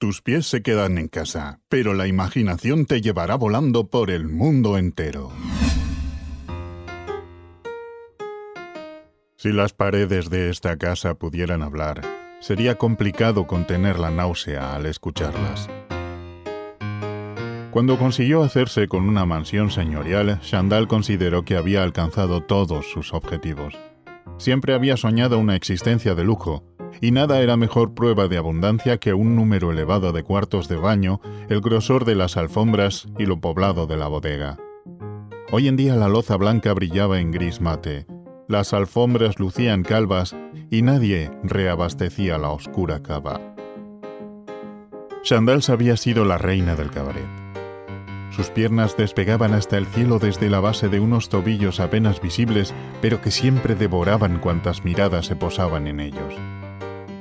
Tus pies se quedan en casa, pero la imaginación te llevará volando por el mundo entero. Si las paredes de esta casa pudieran hablar, sería complicado contener la náusea al escucharlas. Cuando consiguió hacerse con una mansión señorial, Chandal consideró que había alcanzado todos sus objetivos. Siempre había soñado una existencia de lujo, y nada era mejor prueba de abundancia que un número elevado de cuartos de baño, el grosor de las alfombras y lo poblado de la bodega. Hoy en día la loza blanca brillaba en gris mate, las alfombras lucían calvas y nadie reabastecía la oscura cava. Chandals había sido la reina del cabaret. Sus piernas despegaban hasta el cielo desde la base de unos tobillos apenas visibles, pero que siempre devoraban cuantas miradas se posaban en ellos.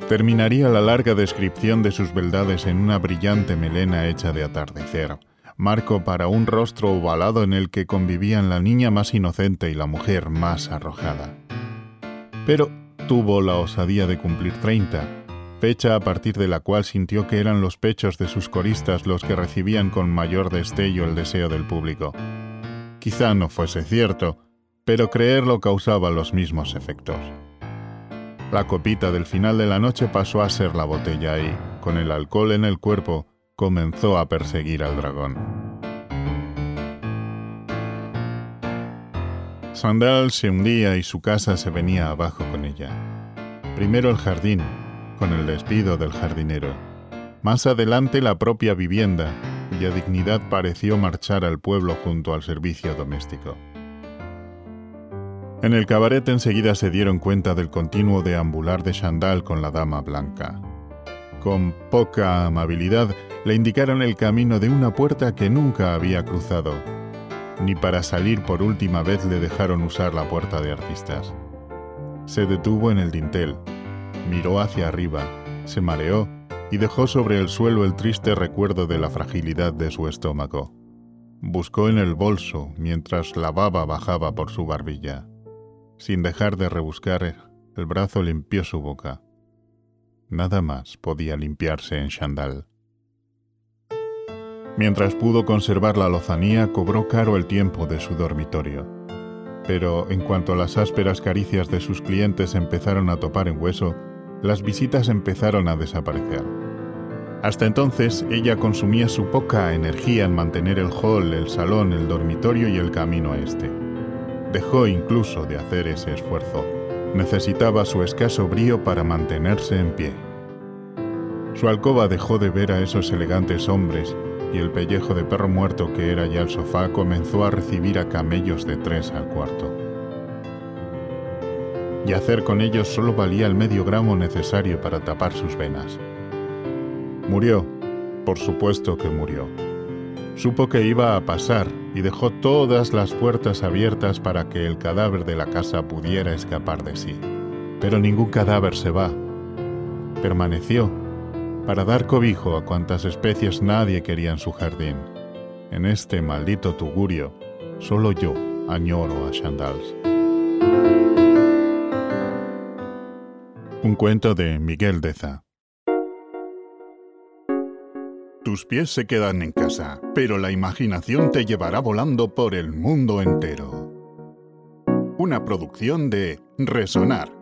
Terminaría la larga descripción de sus beldades en una brillante melena hecha de atardecer, marco para un rostro ovalado en el que convivían la niña más inocente y la mujer más arrojada. Pero tuvo la osadía de cumplir 30, fecha a partir de la cual sintió que eran los pechos de sus coristas los que recibían con mayor destello el deseo del público. Quizá no fuese cierto, pero creerlo causaba los mismos efectos. La copita del final de la noche pasó a ser la botella y, con el alcohol en el cuerpo, comenzó a perseguir al dragón. Sandal se hundía y su casa se venía abajo con ella. Primero el jardín, con el despido del jardinero. Más adelante la propia vivienda, cuya dignidad pareció marchar al pueblo junto al servicio doméstico. En el cabaret enseguida se dieron cuenta del continuo deambular de Chandal con la dama blanca. Con poca amabilidad le indicaron el camino de una puerta que nunca había cruzado. Ni para salir por última vez le dejaron usar la puerta de artistas. Se detuvo en el dintel, miró hacia arriba, se mareó y dejó sobre el suelo el triste recuerdo de la fragilidad de su estómago. Buscó en el bolso mientras la baba bajaba por su barbilla. Sin dejar de rebuscar, el brazo limpió su boca. Nada más podía limpiarse en Chandal. Mientras pudo conservar la lozanía, cobró caro el tiempo de su dormitorio. Pero en cuanto las ásperas caricias de sus clientes empezaron a topar en hueso, las visitas empezaron a desaparecer. Hasta entonces, ella consumía su poca energía en mantener el hall, el salón, el dormitorio y el camino a este. Dejó incluso de hacer ese esfuerzo. Necesitaba su escaso brío para mantenerse en pie. Su alcoba dejó de ver a esos elegantes hombres y el pellejo de perro muerto que era ya el sofá comenzó a recibir a camellos de tres al cuarto. Y hacer con ellos solo valía el medio gramo necesario para tapar sus venas. Murió, por supuesto que murió. Supo que iba a pasar y dejó todas las puertas abiertas para que el cadáver de la casa pudiera escapar de sí. Pero ningún cadáver se va. Permaneció para dar cobijo a cuantas especies nadie quería en su jardín. En este maldito tugurio, solo yo añoro a Chandals. Un cuento de Miguel Deza. Tus pies se quedan en casa, pero la imaginación te llevará volando por el mundo entero. Una producción de Resonar